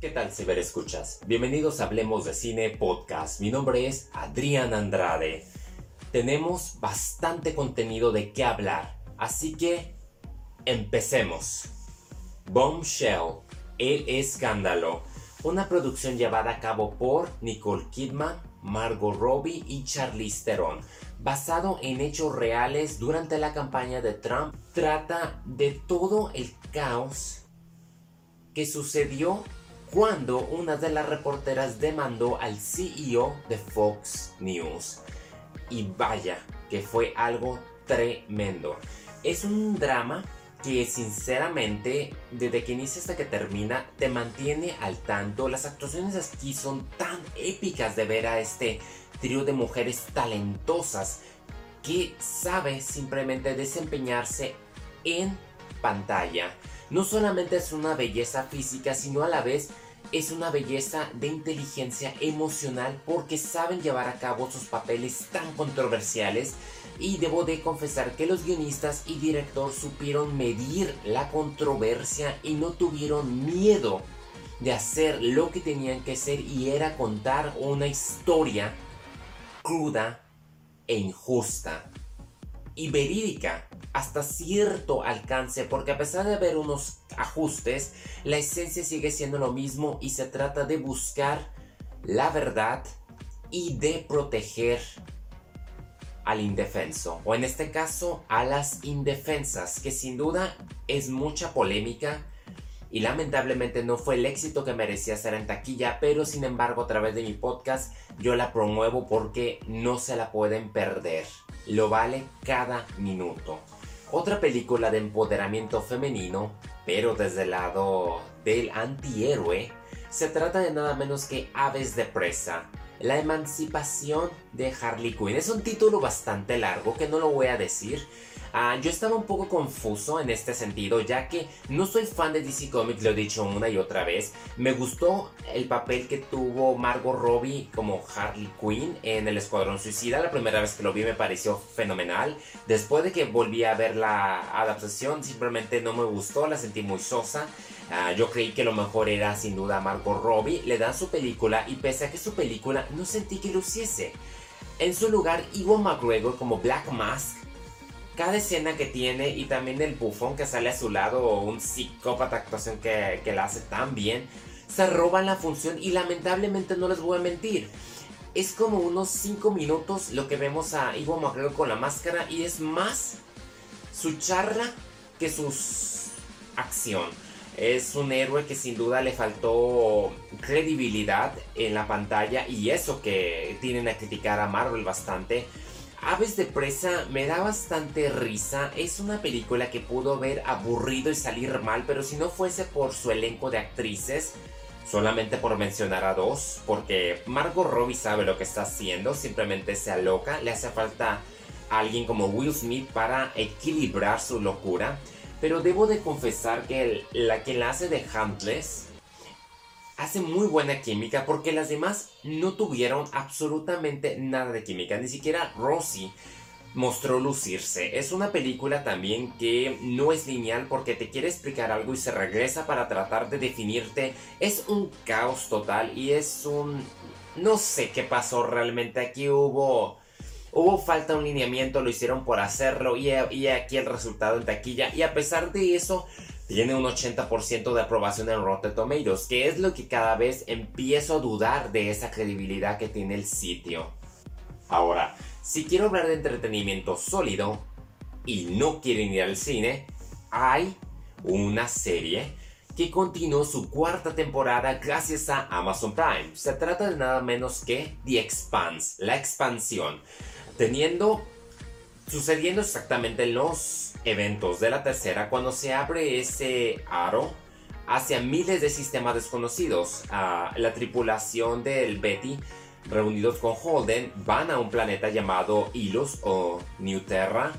¿Qué tal, ciberescuchas? Bienvenidos a Hablemos de Cine Podcast. Mi nombre es Adrián Andrade. Tenemos bastante contenido de qué hablar, así que empecemos. Bombshell, El Escándalo, una producción llevada a cabo por Nicole Kidman, Margot Robbie y Charlize Theron, basado en hechos reales durante la campaña de Trump, trata de todo el caos que sucedió cuando una de las reporteras demandó al CEO de Fox News. Y vaya, que fue algo tremendo. Es un drama que sinceramente, desde que inicia hasta que termina, te mantiene al tanto. Las actuaciones aquí son tan épicas de ver a este trío de mujeres talentosas que sabe simplemente desempeñarse en pantalla no solamente es una belleza física, sino a la vez es una belleza de inteligencia emocional porque saben llevar a cabo sus papeles tan controversiales. Y debo de confesar que los guionistas y director supieron medir la controversia y no tuvieron miedo de hacer lo que tenían que hacer y era contar una historia cruda e injusta y verídica hasta cierto alcance, porque a pesar de haber unos ajustes, la esencia sigue siendo lo mismo y se trata de buscar la verdad y de proteger al indefenso, o en este caso a las indefensas, que sin duda es mucha polémica y lamentablemente no fue el éxito que merecía ser en taquilla, pero sin embargo a través de mi podcast yo la promuevo porque no se la pueden perder, lo vale cada minuto. Otra película de empoderamiento femenino, pero desde el lado del antihéroe, se trata de nada menos que Aves de Presa, la emancipación de Harley Quinn. Es un título bastante largo que no lo voy a decir, Ah, yo estaba un poco confuso en este sentido, ya que no soy fan de DC Comics, lo he dicho una y otra vez. Me gustó el papel que tuvo Margot Robbie como Harley Quinn en El Escuadrón Suicida. La primera vez que lo vi me pareció fenomenal. Después de que volví a ver la adaptación, simplemente no me gustó, la sentí muy sosa. Ah, yo creí que lo mejor era sin duda Margot Robbie. Le dan su película y pese a que su película no sentí que luciese. En su lugar, Iwan McGregor como Black Mask cada escena que tiene y también el bufón que sale a su lado o un psicópata actuación que, que la hace tan bien, se roban la función y lamentablemente no les voy a mentir. Es como unos 5 minutos lo que vemos a Ivo McGregor con la máscara y es más su charla que su acción. Es un héroe que sin duda le faltó credibilidad en la pantalla y eso que tienen a criticar a Marvel bastante Aves de Presa me da bastante risa. Es una película que pudo haber aburrido y salir mal, pero si no fuese por su elenco de actrices, solamente por mencionar a dos, porque Margot Robbie sabe lo que está haciendo, simplemente se aloca, le hace falta alguien como Will Smith para equilibrar su locura. Pero debo de confesar que la que la hace de Huntless hace muy buena química porque las demás no tuvieron absolutamente nada de química, ni siquiera Rosie mostró lucirse. Es una película también que no es lineal porque te quiere explicar algo y se regresa para tratar de definirte. Es un caos total y es un... No sé qué pasó realmente. Aquí hubo... Hubo falta un lineamiento, lo hicieron por hacerlo y, y aquí el resultado en taquilla. Y a pesar de eso, tiene un 80% de aprobación en Rotten Tomatoes, que es lo que cada vez empiezo a dudar de esa credibilidad que tiene el sitio. Ahora, si quiero hablar de entretenimiento sólido y no quieren ir al cine, hay una serie que continuó su cuarta temporada gracias a Amazon Prime. Se trata de nada menos que The Expanse, la expansión, teniendo sucediendo exactamente en los eventos de la tercera cuando se abre ese aro hacia miles de sistemas desconocidos. Ah, la tripulación del Betty reunidos con Holden van a un planeta llamado Ilos o New Terra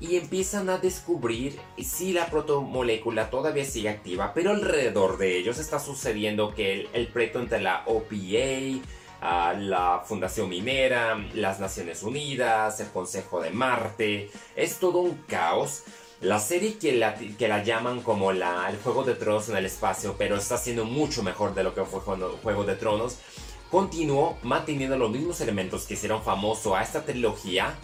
y empiezan a descubrir si la protomolécula todavía sigue activa, pero alrededor de ellos está sucediendo que el, el preto entre la OPA, la Fundación Minera, las Naciones Unidas, el Consejo de Marte. Es todo un caos. La serie que la, que la llaman como la, el Juego de Tronos en el espacio, pero está siendo mucho mejor de lo que fue Juego de Tronos, continuó manteniendo los mismos elementos que hicieron famoso a esta trilogía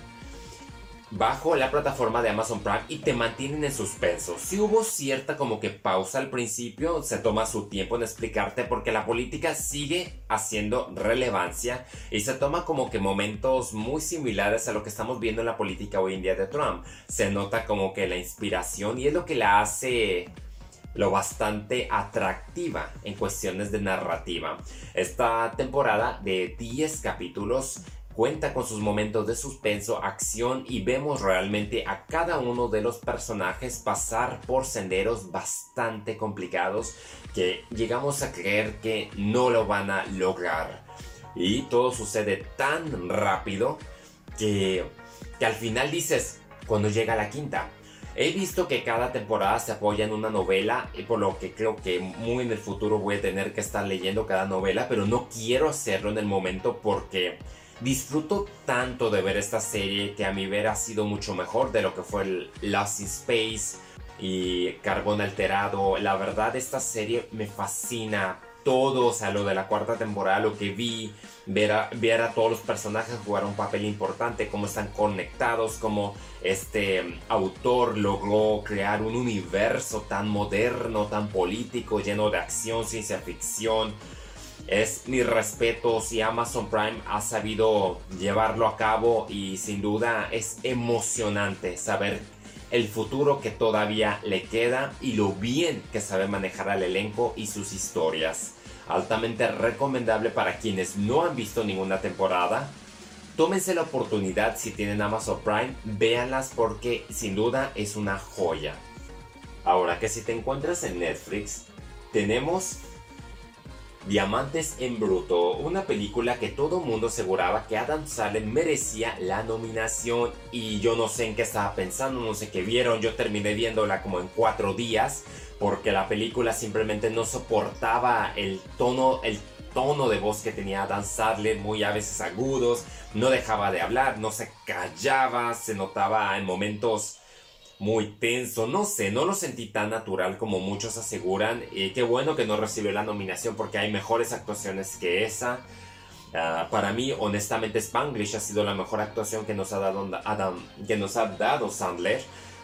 bajo la plataforma de Amazon Prime y te mantienen en suspenso. Si hubo cierta como que pausa al principio, se toma su tiempo en explicarte porque la política sigue haciendo relevancia y se toma como que momentos muy similares a lo que estamos viendo en la política hoy en día de Trump. Se nota como que la inspiración y es lo que la hace lo bastante atractiva en cuestiones de narrativa. Esta temporada de 10 capítulos cuenta con sus momentos de suspenso, acción y vemos realmente a cada uno de los personajes pasar por senderos bastante complicados que llegamos a creer que no lo van a lograr. Y todo sucede tan rápido que, que al final dices, cuando llega la quinta, He visto que cada temporada se apoya en una novela y por lo que creo que muy en el futuro voy a tener que estar leyendo cada novela, pero no quiero hacerlo en el momento porque disfruto tanto de ver esta serie que a mi ver ha sido mucho mejor de lo que fue el Lost in Space y Carbón Alterado. La verdad esta serie me fascina todo, o sea, lo de la cuarta temporada, lo que vi, ver a, ver a todos los personajes jugar un papel importante, cómo están conectados, cómo este autor logró crear un universo tan moderno, tan político, lleno de acción, ciencia ficción es mi respeto si Amazon Prime ha sabido llevarlo a cabo y sin duda es emocionante saber el futuro que todavía le queda y lo bien que sabe manejar al elenco y sus historias. Altamente recomendable para quienes no han visto ninguna temporada. Tómense la oportunidad si tienen Amazon Prime, véanlas porque sin duda es una joya. Ahora que si te encuentras en Netflix, tenemos Diamantes en Bruto, una película que todo mundo aseguraba que Adam Sandler merecía la nominación. Y yo no sé en qué estaba pensando, no sé qué vieron, yo terminé viéndola como en cuatro días porque la película simplemente no soportaba el tono, el tono de voz que tenía Adam Sandler, muy a veces agudos, no dejaba de hablar, no se callaba, se notaba en momentos muy tenso, no sé, no lo sentí tan natural como muchos aseguran. Y qué bueno que no recibió la nominación porque hay mejores actuaciones que esa. Ah, para mí, honestamente, Spanglish ha sido la mejor actuación que nos ha dado, Adam, que nos ha dado Sandler.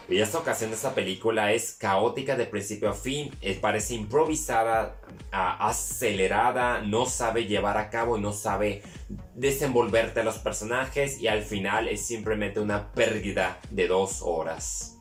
Y esta ocasión esta película es caótica de principio a fin, eh, parece improvisada, ah, acelerada, no sabe llevar a cabo no sabe desenvolverte a los personajes y al final es simplemente una pérdida de dos horas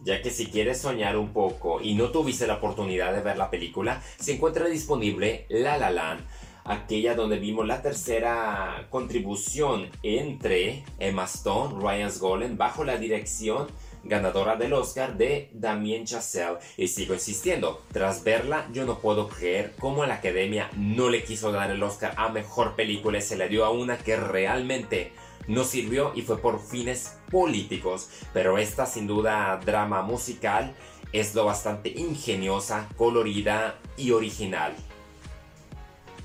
ya que si quieres soñar un poco y no tuviste la oportunidad de ver la película, se encuentra disponible La La Land, aquella donde vimos la tercera contribución entre Emma Stone, Ryan Gosling, bajo la dirección ganadora del Oscar de Damien Chazelle. Y sigo insistiendo, tras verla yo no puedo creer cómo la academia no le quiso dar el Oscar a mejor película y se le dio a una que realmente no sirvió y fue por fines políticos, pero esta sin duda drama musical es lo bastante ingeniosa, colorida y original.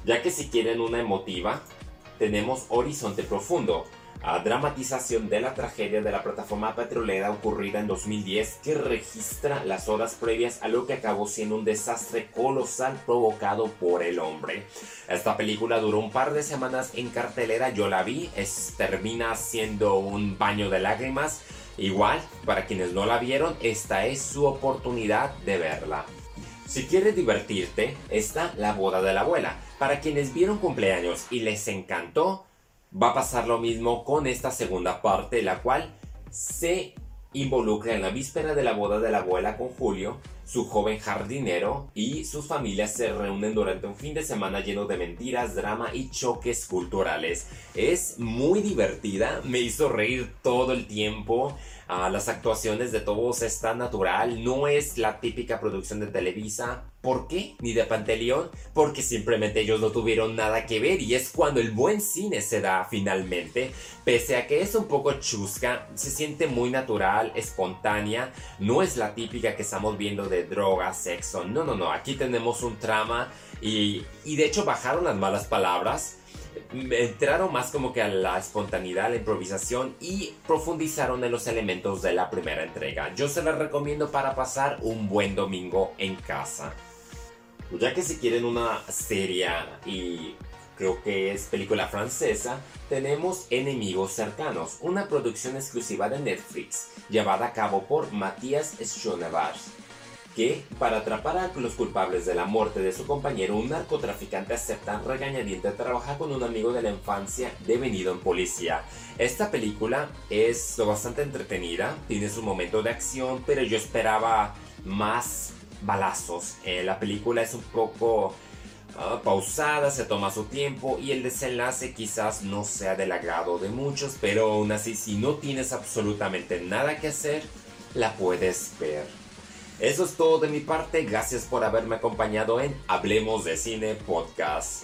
Ya que si quieren una emotiva, tenemos Horizonte Profundo, a dramatización de la tragedia de la plataforma petrolera ocurrida en 2010 que registra las horas previas a lo que acabó siendo un desastre colosal provocado por el hombre. Esta película duró un par de semanas en cartelera, yo la vi, es, termina siendo un baño de lágrimas. Igual, para quienes no la vieron, esta es su oportunidad de verla. Si quieres divertirte, está La boda de la abuela. Para quienes vieron cumpleaños y les encantó, va a pasar lo mismo con esta segunda parte, la cual se involucra en la víspera de la boda de la abuela con Julio, su joven jardinero, y sus familias se reúnen durante un fin de semana lleno de mentiras, drama y choques culturales. Es muy divertida, me hizo reír todo el tiempo las actuaciones de todos están natural, no es la típica producción de Televisa. ¿Por qué? Ni de Panteleón, porque simplemente ellos no tuvieron nada que ver y es cuando el buen cine se da finalmente. Pese a que es un poco chusca, se siente muy natural, espontánea, no es la típica que estamos viendo de droga, sexo, no, no, no, aquí tenemos un trama y, y de hecho bajaron las malas palabras entraron más como que a la espontaneidad, a la improvisación y profundizaron en los elementos de la primera entrega. Yo se las recomiendo para pasar un buen domingo en casa. Ya que si quieren una serie y creo que es película francesa, tenemos Enemigos Cercanos, una producción exclusiva de Netflix, llevada a cabo por Matías Schonevars que, para atrapar a los culpables de la muerte de su compañero, un narcotraficante acepta regañadiente trabajar con un amigo de la infancia devenido en policía. Esta película es bastante entretenida, tiene su momento de acción, pero yo esperaba más balazos. Eh, la película es un poco ah, pausada, se toma su tiempo y el desenlace quizás no sea del agrado de muchos, pero aún así si no tienes absolutamente nada que hacer, la puedes ver. Eso es todo de mi parte, gracias por haberme acompañado en Hablemos de Cine Podcast.